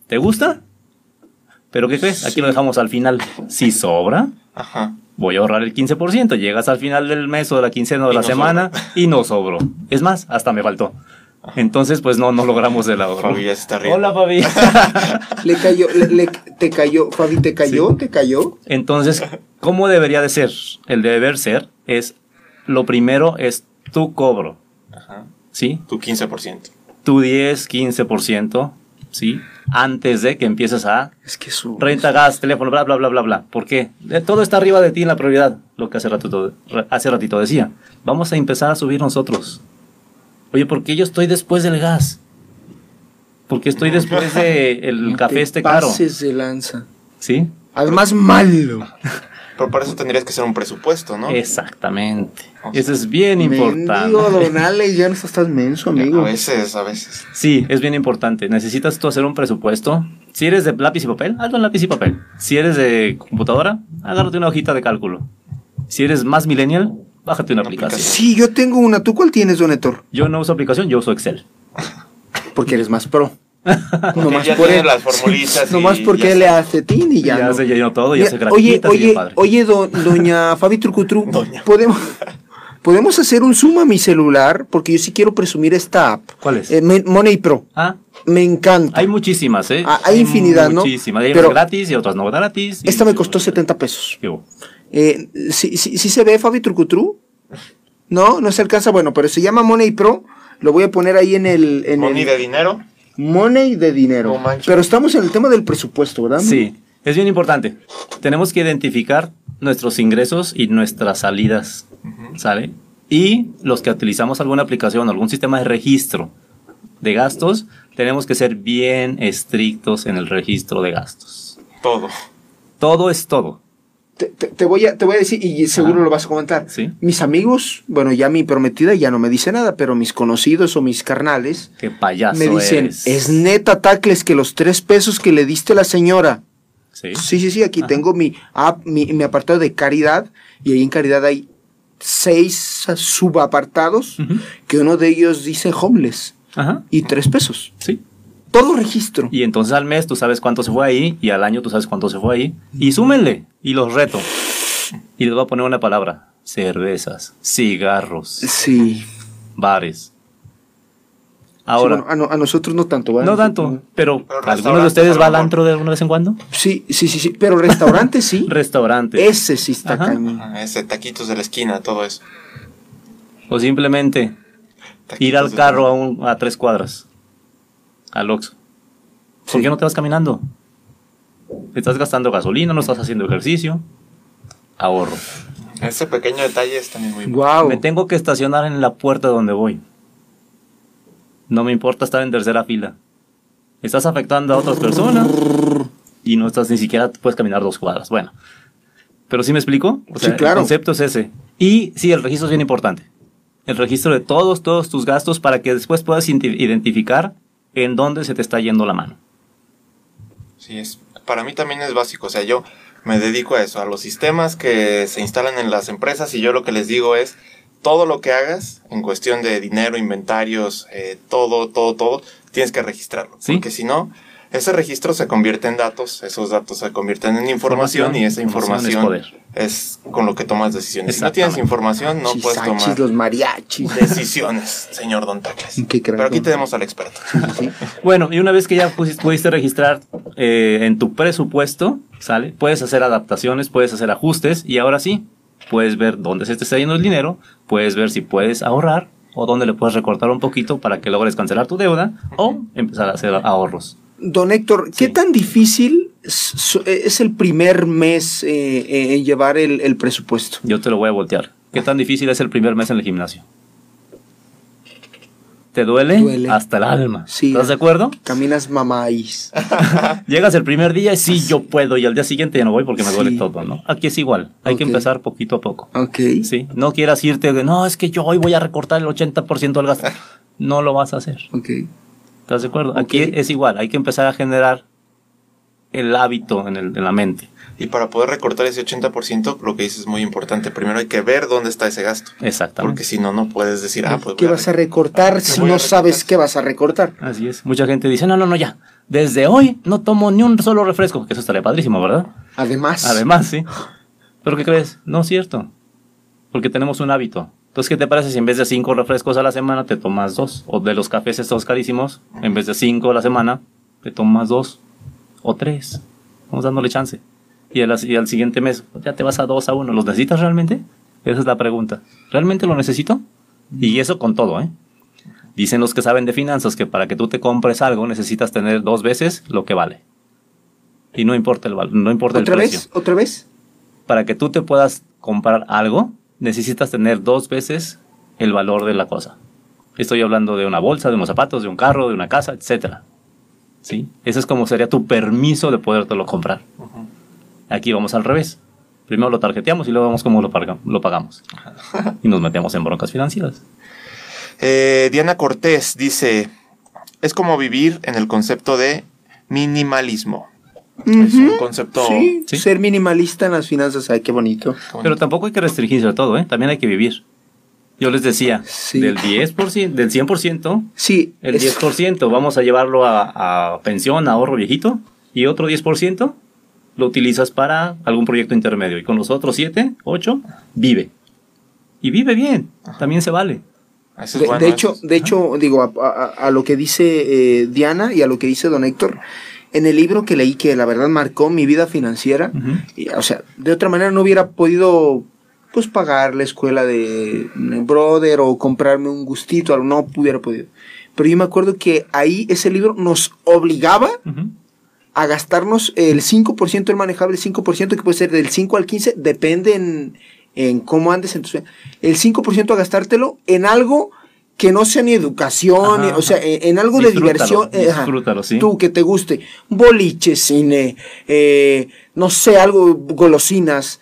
¿Te gusta? ¿Pero qué crees? Aquí lo dejamos al final. Si sobra, Ajá. voy a ahorrar el 15%. Llegas al final del mes o de la quincena o de Y la no semana y no sobró. Es más, hasta me faltó. Entonces, pues no, no logramos el ahorro. Fabi ya se está riendo. Hola, Fabi. Le cayó, le, le- te cayó, Fabi, ¿te cayó? ¿Te cayó? Entonces, ¿cómo debería de ser? El deber ser es, lo primero es tu cobro, Ajá. ¿sí? Tu 15%. Tu 10, 15%, ¿sí? Antes de que empieces a Es que su... renta, gas, teléfono, bla, bla, bla, bla, bla. ¿Por qué? Todo está arriba de ti en la prioridad, lo que hace ratito, hace ratito decía. Vamos a empezar a subir nosotros. Oye, ¿por qué yo estoy después del gas? ¿Por qué estoy después del No café te este caro? pases de lanza. ¿Sí? Además, malo. Pero para eso tendrías que hacer un presupuesto, ¿no? Exactamente. Eso es bien importante. Mendigo, don Alex, ya no estás tan menso, amigo. A veces, a veces. Sí, es bien importante. Necesitas tú hacer un presupuesto. Si eres de lápiz y papel, hazlo en lápiz y papel. Si eres de computadora, agárrate una hojita de cálculo. Si eres más millennial, bájate una Una aplicación. Sí, yo tengo una. ¿Tú cuál tienes, don Héctor? Yo no uso aplicación, yo uso Excel. Porque eres más pro. Porque ya tiene las formulitas Nomás porque él le hace tin y ya. Ya, no. se llenó todo, ya se oye, oye, padre. oye, do- doña Fabi Trucutru, Doña. podemos, podemos hacer un zoom a mi celular porque yo sí quiero presumir esta app. ¿Cuál es? Eh, Money Pro. Ah, Me encanta. hay muchísimas, ¿eh? Ah, hay infinidad, ¿no? Muchísimas. Hay Pero- gratis y otras no gratis. Esta me costó 70 pesos. ¿Qué? Eh, ¿sí, sí, sí se ve Fabi Trucutru? No, no se alcanza. Bueno, pero se llama Money Pro. Lo voy a poner ahí en el. En Money el de dinero. Money de dinero. No pero estamos en el tema del presupuesto, ¿verdad? Sí, es bien importante. Tenemos que identificar nuestros ingresos y nuestras salidas, ¿sale? Y los que utilizamos alguna aplicación, algún sistema de registro de gastos, tenemos que ser bien estrictos en el registro de gastos. Todo. Todo es todo. Te, te- te voy a, te voy a decir, y seguro lo vas a comentar. Sí. Mis amigos, bueno, ya mi prometida ya no me dice nada, pero mis conocidos o mis carnales Qué payaso me dicen, eres. es neta, Tacles, que los tres pesos que le diste a la señora. Sí. Sí, sí, sí, aquí Ajá. tengo mi, app, mi, mi apartado de caridad, y ahí en caridad hay seis subapartados, Ujú. que uno de ellos dice homeless, Ajá. y tres pesos. Sí. Todo registro. Y entonces al mes tú sabes cuánto se fue ahí y al año tú sabes cuánto se fue ahí. Y súmenle y los reto. Y les voy a poner una palabra. Cervezas, cigarros, Sí. bares. Ahora, Sí, bueno, a, no- a nosotros no tanto, ¿verdad? no tanto, pero, Pero ¿alguno de restaurantes, ustedes va al antro de una vez en cuando? Sí, sí, sí, sí. Pero restaurante sí. Restaurante. Ese sí está Ajá. cañón. Ah, Ese taquitos de la esquina, todo eso. O simplemente Taquitos ir al carro a, un- a tres cuadras. Al Oxxo. ¿Por Sí. qué no te vas caminando? Estás gastando gasolina, no estás haciendo ejercicio. Ahorro. Ese pequeño detalle es también muy Wow. Me tengo que estacionar en la puerta donde voy. No me importa estar en tercera fila. Estás afectando a otras personas y no estás ni siquiera puedes caminar dos cuadras. Bueno, pero ¿sí me explico? O Sí, claro. El concepto es ese. Y sí, el registro es bien importante. El registro de todos, todos tus gastos para que después puedas identificar en dónde se te está yendo la mano. Sí, es, para mí también es básico. O sea, yo me dedico a eso, a los sistemas que se instalan en las empresas y yo lo que les digo es, todo lo que hagas en cuestión de dinero, inventarios, eh, todo, todo, todo, tienes que registrarlo. Sí. Porque si no, ese registro se convierte en datos, esos datos se convierten en información, y esa Información es información poder. es, con lo que tomas decisiones. Si no tienes información, no puedes tomar los mariachis. decisiones, señor Don Tacles. Pero aquí tenemos al experto. Sí. Bueno, y una vez que ya pusiste- pudiste registrar eh, en tu presupuesto, ¿sale? Puedes hacer adaptaciones, puedes hacer ajustes y ahora sí, puedes ver dónde se te está yendo el dinero, puedes ver si puedes ahorrar o dónde le puedes recortar un poquito para que logres cancelar tu deuda o empezar a hacer ahorros. Don Héctor, ¿qué Sí. tan difícil s- es el primer mes eh, eh, en llevar el, el presupuesto? Yo te lo voy a voltear. ¿Qué tan difícil es el primer mes en el gimnasio? ¿Te duele? Duele. Hasta el alma. Sí. ¿Estás de acuerdo? Caminas mamáis. Llegas el primer día y sí, yo puedo, y al día siguiente ya no voy porque me duele Sí. todo, ¿no? Aquí es igual, hay que empezar poquito a poco. Ok. Sí, no quieras irte de, no, es que yo hoy voy a recortar el 80% del gasto. No lo vas a hacer. Ok. ¿Estás de acuerdo? Aquí es igual, hay que empezar a generar el hábito en, el- en la mente. Y para poder recortar ese 80%, lo que dices es muy importante. Primero hay que ver dónde está ese gasto. Exactamente. Porque si no, no puedes decir, ah, pues. ¿Qué vas a recortar si no sabes qué vas a recortar? Así es. Mucha gente dice, no, no, no, ya. Desde hoy no tomo ni un solo refresco. Que eso estaría padrísimo, ¿verdad? Además, Además, sí. ¿Pero qué crees? No es cierto. Porque tenemos un hábito. Entonces, ¿qué te parece si en vez de cinco refrescos a la semana te tomas dos? O de los cafés estos carísimos, en vez de cinco a la semana, te tomas dos o tres. Vamos dándole chance. Y al, y al siguiente mes ya te vas a dos a uno. ¿Los necesitas realmente? Esa es la pregunta. ¿Realmente lo necesito? Y eso con todo, ¿eh? Dicen los que saben de finanzas que para que tú te compres algo necesitas tener dos veces lo que vale. Y no importa el, val- no importa el ¿otra precio vez? ¿Otra vez? para que tú te puedas comprar algo, necesitas tener dos veces el valor de la cosa. Estoy hablando de una bolsa, de unos zapatos, de un carro, de una casa, etc. ¿Sí? Ese es como sería tu permiso de podértelo comprar. Aquí vamos al revés. Primero lo tarjeteamos y luego vemos cómo lo, paga- lo pagamos. Y nos metemos en broncas financieras. Eh, Diana Cortés dice, es como vivir en el concepto de minimalismo. Es un concepto... Sí, Sí. ser minimalista en las finanzas, ay, qué bonito. Qué bonito. Pero tampoco hay que restringirse a todo, ¿eh? También hay que vivir. Yo les decía, Sí. del 10%, del 100%, Sí, El es- 10% vamos a llevarlo a, a pensión, ahorro viejito, y otro 10% lo utilizas para algún proyecto intermedio. Y con los otros 7, 8, vive. Y vive bien, también se vale. Es de, bueno, de eso hecho, es- de hecho, digo, a, a- a lo que dice eh, Diana y a lo que dice don Héctor, en el libro que leí que la verdad marcó mi vida financiera, y, o sea, de otra manera no hubiera podido pues pagar la escuela de mi brother o comprarme un gustito, algo, no hubiera podido. Pero yo me acuerdo que ahí ese libro nos obligaba a gastarnos el 5%, el manejable 5%, que puede ser del 5 al 15, depende en, en cómo andes en tu. El 5% a gastártelo en algo que no sea ni educación, Ajá, ni- o sea, ajá. en, en algo de diversión. eh, ajá. disfrútalo, sí. Tú que te guste. Boliche, cine, eh, no sé, algo, golosinas,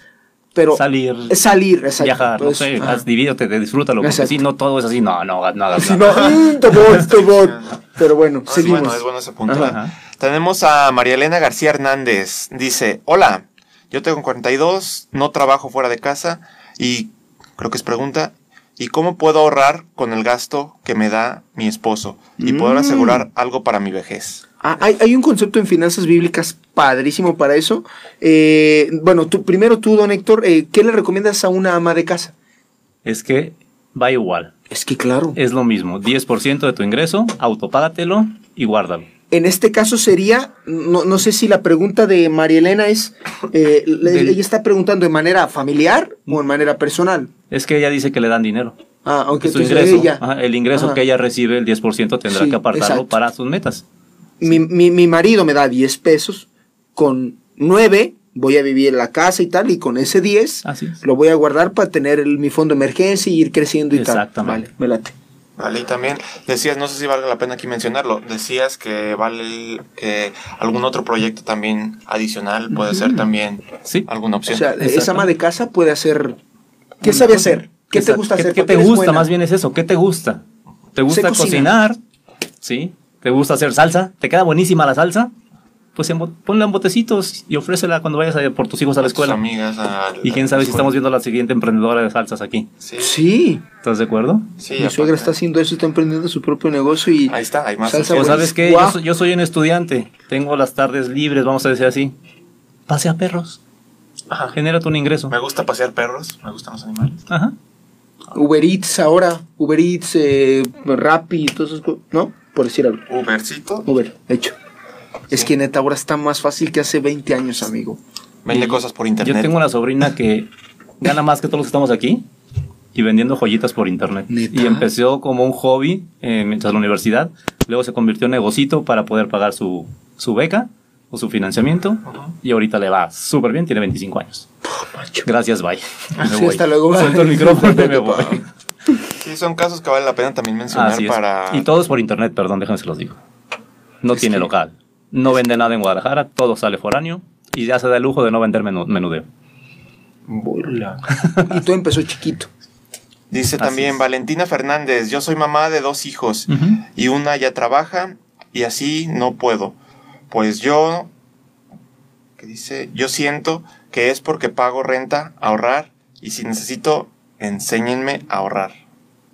pero... Salir, salir, exacto. viajar, no Entonces, sé, ajá. haz, divídete, disfrútalo. Porque Exacto. si no todo es así, no, no, no hagas Si nada. no, mm, tobot, tobot. Pero bueno, No, es seguimos. bueno, es bueno ese punto. Ajá. Ajá. Tenemos a María Elena García Hernández. Dice, hola, yo tengo 42, no trabajo fuera de casa y creo que es pregunta, ¿y cómo puedo ahorrar con el gasto que me da mi esposo y poder Mm. asegurar algo para mi vejez? Ah, hay, hay un concepto en finanzas bíblicas padrísimo para eso. Eh, bueno, tú, primero tú, don Héctor, eh, ¿qué le recomiendas a una ama de casa? Es que va igual. Es que claro. Es lo mismo, 10% de tu ingreso, autopágatelo y guárdalo. En este caso sería, no, no sé si la pregunta de María Elena es, eh, le- Del- ella está preguntando de manera familiar o en manera personal. Es que ella dice que le dan dinero. Ah, aunque Que su ingreso, ella, ajá, el ingreso Ajá. que ella recibe, el 10% tendrá Sí, que apartarlo exacto. para sus metas. mi, mi, mi marido me da 10 pesos, con 9 voy a vivir en la casa y tal, y con ese 10 Así es. lo voy a guardar para tener el- mi fondo de emergencia y ir creciendo y tal. Exactamente. Vale, me late. Vale, y también decías, no sé si valga la pena aquí mencionarlo, decías que vale que algún otro proyecto también adicional puede ser también Sí. alguna O opción. sea, Exacto. esa ama de casa puede hacer... ¿Qué sabe hacer? ¿Qué te gusta ¿Qué- hacer? ¿Qué te gusta? Más bien es eso. ¿Qué te gusta? ¿Te gusta cocinar. ¿Sí? ¿Te gusta hacer salsa? ¿Te queda buenísima la salsa? Pues ponla en botecitos y ofrécela cuando vayas a- por tus hijos a la tus escuela. amigas. a- Y quién a sabe si estamos viendo la siguiente emprendedora de salsas aquí. Sí, ¿Estás de acuerdo? sí, mi suegra está haciendo eso, está emprendiendo su propio negocio y... Ahí está, hay más. Salsa O opciones. sabes qué, yo, soy- yo soy un estudiante, tengo las tardes libres, vamos a decir así. Pasea perros, Ajá. genérate un ingreso. Me gusta pasear perros, me gustan los animales. Ajá. Uber Eats ahora, Uber Eats, eh, Rappi, todas esas cosas, ¿no? Por decir algo. Ubercito Uber, hecho. Es que neta ahora está más fácil que hace 20 años, amigo. vende cosas por internet. Yo tengo una sobrina que gana más que todos los que estamos aquí y vendiendo joyitas por internet. ¿Neta? Y empezó como un hobby eh, mientras la universidad, luego se convirtió en negocito para poder pagar su, su beca o su financiamiento y ahorita le va súper bien, tiene 25 años. Gracias, bye. Me Sí, voy. hasta luego, bye. Suelto el micrófono y me voy. Sí, son casos que vale la pena también mencionar Así es. para... Y todo es por internet, perdón, déjenme se los digo. No Es tiene que- local. No vende nada en Guadalajara, todo sale foráneo y ya se da el lujo de no vender menú- menudeo. Burla. y todo empezó chiquito. Dice Así también es. Valentina Fernández, yo soy mamá de dos hijos Ujú. y una ya trabaja y así no puedo. Pues yo, ¿qué dice? Yo siento que es porque pago renta, ahorrar y si necesito, enséñenme a ahorrar.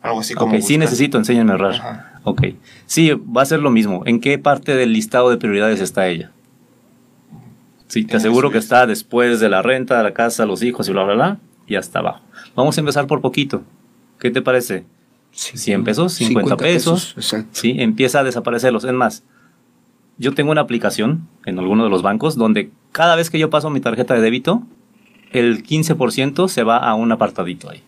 Algo así como... Ok, sí buscar. necesito, enséñenme a ahorrar. Ajá. Ok. Sí, va a ser lo mismo. ¿En qué parte del listado de prioridades está ella? Sí, te aseguro que es. está después de la renta, la casa, los hijos y bla, bla, bla, y hasta abajo. Vamos a empezar por poquito. ¿Qué te parece? 100 pesos, 50 pesos. Exacto. Sí, empieza a desaparecerlos. Es más, yo tengo una aplicación en alguno de los bancos donde cada vez que yo paso mi tarjeta de débito, el 15% se va a un apartadito ahí.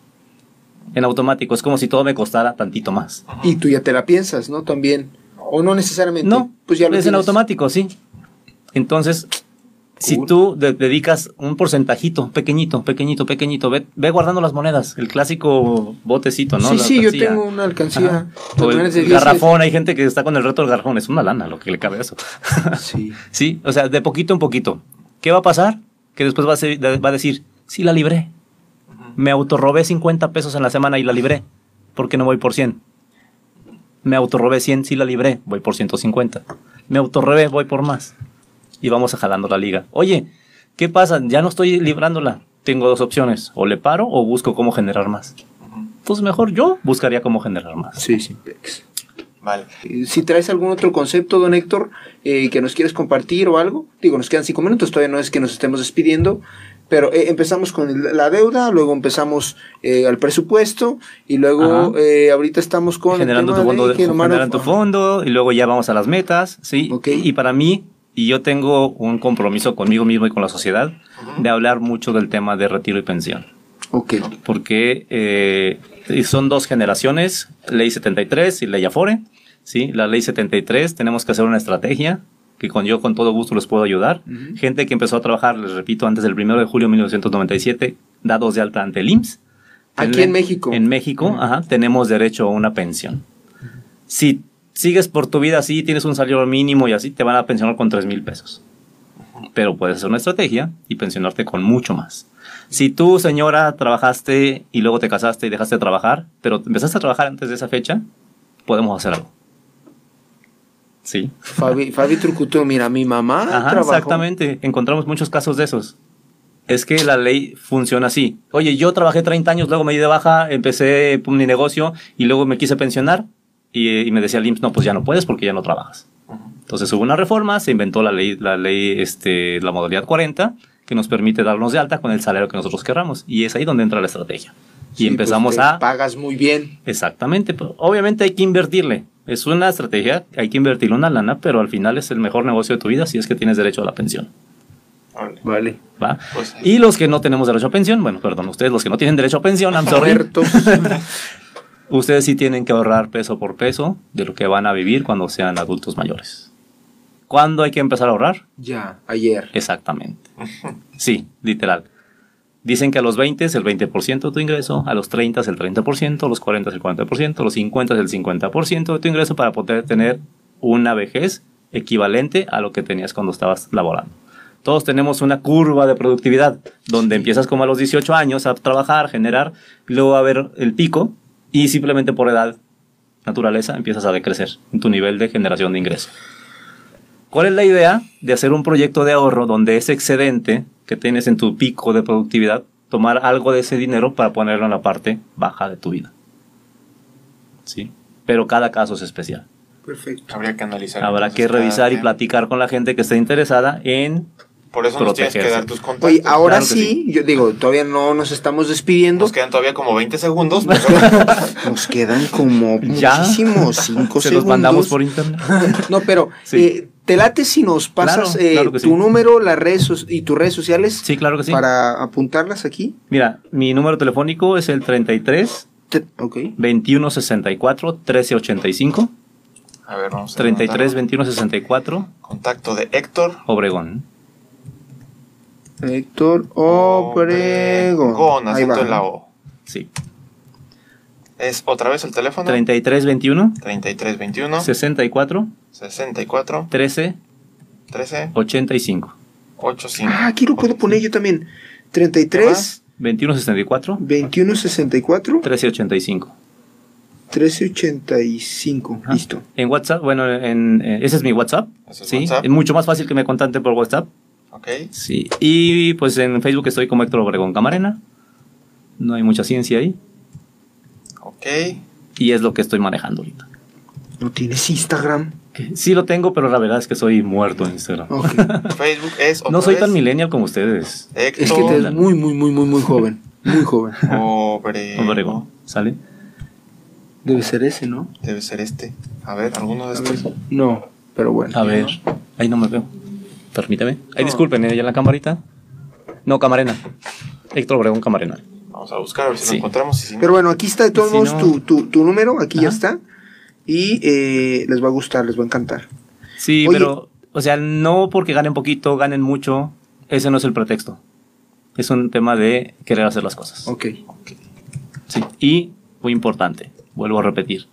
En automático, es como si todo me costara tantito más. Y tú ya te la piensas, ¿no? También. O no necesariamente. No, pues ya lo es en automático, sí. Entonces, si Cool. tú de- dedicas un porcentajito, pequeñito, pequeñito, pequeñito, ve, ve guardando las monedas, el clásico botecito, ¿no? Sí, La sí, yo tengo una alcancía. Ajá. de O el, monedas de el 10 garrafón, hay gente que está con el reto del garrafón, es una lana lo que le cabe a eso. Sí. sí, o sea, de poquito en poquito. ¿Qué va a pasar? Que después va a, ser- va a decir, sí la libré. Me autorrobé 50 pesos en la semana y la libré. ¿Por qué no voy por 100? Me autorrobé 100, sí la libré, voy por 150. Me autorrobé, voy por más. Y vamos a jalando la liga. Oye, ¿qué pasa? Ya no estoy librándola. Tengo dos opciones. O le paro o busco cómo generar más. Pues mejor yo buscaría cómo generar más. Sí, sí. Vale. Eh, Si traes algún otro concepto, don Héctor, eh, que nos quieres compartir o algo, digo, nos quedan cinco minutos, todavía no es que nos estemos despidiendo, pero eh, empezamos con la deuda, luego empezamos eh, al presupuesto y luego eh, ahorita estamos con el generando tu fondo, de generando tu fondo y luego ya vamos a las metas, ¿sí? Ok. Y para mí, y yo tengo un compromiso conmigo mismo y con la sociedad, de hablar mucho del tema de retiro y pensión. Ok. Porque eh, son dos generaciones, ley 73 y ley Afore, ¿sí? La ley 73, tenemos que hacer una estrategia que con yo con todo gusto les puedo ayudar. Gente que empezó a trabajar, les repito, antes del 1 de julio de 1997, dados de alta ante el IMSS. Aquí en México. En México, ajá, tenemos derecho a una pensión. Si sigues por tu vida así, tienes un salario mínimo y así, te van a pensionar con 3 mil pesos. Pero puedes hacer una estrategia y pensionarte con mucho más. Si tú, señora, trabajaste y luego te casaste y dejaste de trabajar, pero empezaste a trabajar antes de esa fecha, podemos hacer algo. Sí. Fabi, Fabi Trucuto, mira, mi mamá Ajá, trabajó. exactamente. Encontramos muchos casos de esos. Es que la ley funciona así. Oye, yo trabajé 30 años, luego me di de baja, empecé mi negocio y luego me quise pensionar y, y me decía el IMSS, no, pues ya no puedes porque ya no trabajas. Entonces hubo una reforma, se inventó la ley, la ley, este, la modalidad 40, que nos permite darnos de alta con el salario que nosotros querramos. Y es ahí donde entra la estrategia. Y Sí, empezamos pues, te a... Pagas muy bien. Exactamente, pero obviamente hay que invertirle. Es una estrategia, hay que invertirle una lana, pero al final es el mejor negocio de tu vida si es que tienes derecho a la pensión. Vale. ¿va? Pues, Y los que no tenemos derecho a pensión, bueno, perdón, ustedes los que no tienen derecho a pensión, I'm sorry. ustedes sí tienen que ahorrar peso por peso de lo que van a vivir cuando sean adultos mayores. ¿Cuándo hay que empezar a ahorrar? ya, ayer. Exactamente. Sí, literal. Dicen que a los 20 es el 20% de tu ingreso, a los 30 es el 30%, a los 40 es el 40%, a los 50 es el 50% de tu ingreso para poder tener una vejez equivalente a lo que tenías cuando estabas laborando. Todos tenemos una curva de productividad donde empiezas como a los 18 años a trabajar, generar, y luego va a haber el pico y simplemente por edad, naturaleza, empiezas a decrecer en tu nivel de generación de ingreso. ¿Cuál es la idea de hacer un proyecto de ahorro donde ese excedente que tienes en tu pico de productividad, tomar algo de ese dinero para ponerlo en la parte baja de tu vida? ¿Sí? Pero cada caso es especial. Perfecto. habría que analizar. Habrá que revisar y platicar con la gente que esté interesada en... Por eso nos tienes que dar tus contactos. Oye, ahora Claro sí, yo digo, todavía no nos estamos despidiendo. Nos quedan todavía como 20 segundos. pero- Nos quedan como Ya. muchísimos, cinco Se segundos. los mandamos por internet. No, pero Sí. eh, te late si nos pasas Claro, eh, claro tu sí. número, las redes so- y tus redes sociales Sí, claro que sí. para apuntarlas aquí. Mira, mi número telefónico es el 33 Te- ok. 21 64 13 85. A ver, vamos a 33 anotarlo. 21 64 Contacto de Héctor. Obregón. Héctor Obregón. Ahí acento va. en la O. Sí. Es otra vez el teléfono. 33 21 33 21 64 64 13 13 85. 85. Ah, aquí lo puedo poner yo también. 33 21 64 21 64 13 85. 13 85. Ajá. Listo. En WhatsApp, bueno, en, eh, ese es mi WhatsApp. Ese es sí, WhatsApp. es mucho más fácil que me contacten por WhatsApp. Ok. Sí. Y pues en Facebook estoy como Héctor Obregón Camarena. No hay mucha ciencia ahí. Ok. Y es lo que estoy manejando ahorita. ¿No tienes Instagram? Que Sí lo tengo, pero la verdad es que soy muerto en Instagram. Ok. Facebook es otra No soy vez tan millennial como ustedes. Héctor es que te ves muy, muy, muy, muy, muy joven. Muy joven. Obregón. Obregón. ¿Sale? Debe ser ese, ¿no? Debe ser este. A ver, alguno de estos. No, pero bueno. A ver. Ahí no me veo. Permíteme. Ahí disculpen, ¿eh? ¿Ya la camarita? No, Camarena. Héctor Obregón Camarena. Vamos a buscar a ver si Sí. lo encontramos. y si no- Pero bueno, aquí está de todos Si modos no- tu, tu, tu número, aquí ya está. Y eh, les va a gustar, les va a encantar. Sí, Oye. pero, o sea, no porque ganen poquito, ganen mucho, ese no es el pretexto. Es un tema de querer hacer las cosas. Ok. Sí. Y, muy importante, vuelvo a repetir,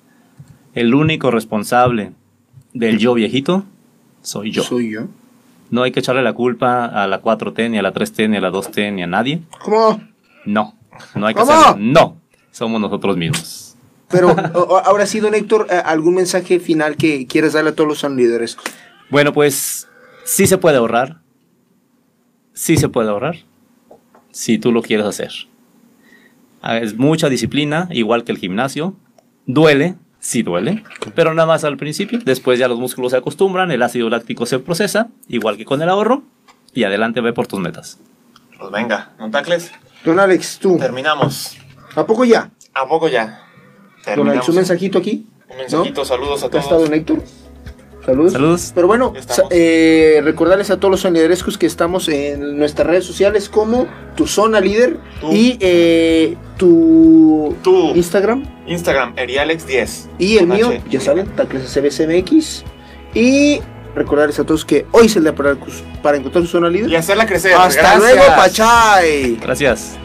el único responsable del yo viejito soy yo. Soy yo. No hay que echarle la culpa a la 4T, ni a la 3T, ni a la 2T, ni a nadie. ¿Cómo? No, no hay que ¿Cómo? hacerlo. No, somos nosotros mismos. Pero ahora sí, don Héctor, eh, ¿algún mensaje final que quieres darle a todos los líderes? Bueno, pues sí se puede ahorrar. Sí se puede ahorrar. Si tú lo quieres hacer. Ah, Es mucha disciplina, igual que el gimnasio. Duele, sí duele, pero nada más al principio. Después ya los músculos se acostumbran, el ácido láctico se procesa, igual que con el ahorro. Y adelante ve por tus metas. Pues venga, ¿no tacles? Don Alex, tú. Terminamos. ¿A poco ya? ¿A poco ya? Don Alex, un mensajito aquí. Un mensajito, saludos a todos. don Héctor. Saludos. Saludos. Pero bueno, eh, recordarles a todos los soniderescos que estamos en nuestras redes sociales como Tu Zona Líder Tú. y eh, tu Tú. Instagram Instagram, Erialex10. y el mío, H. ya saben, Tacles CBCMX. Y recordarles a todos que hoy es el día para, para encontrar su zona líder. Y hacerla crecer. Hasta Gracias. luego, Pachay. Gracias.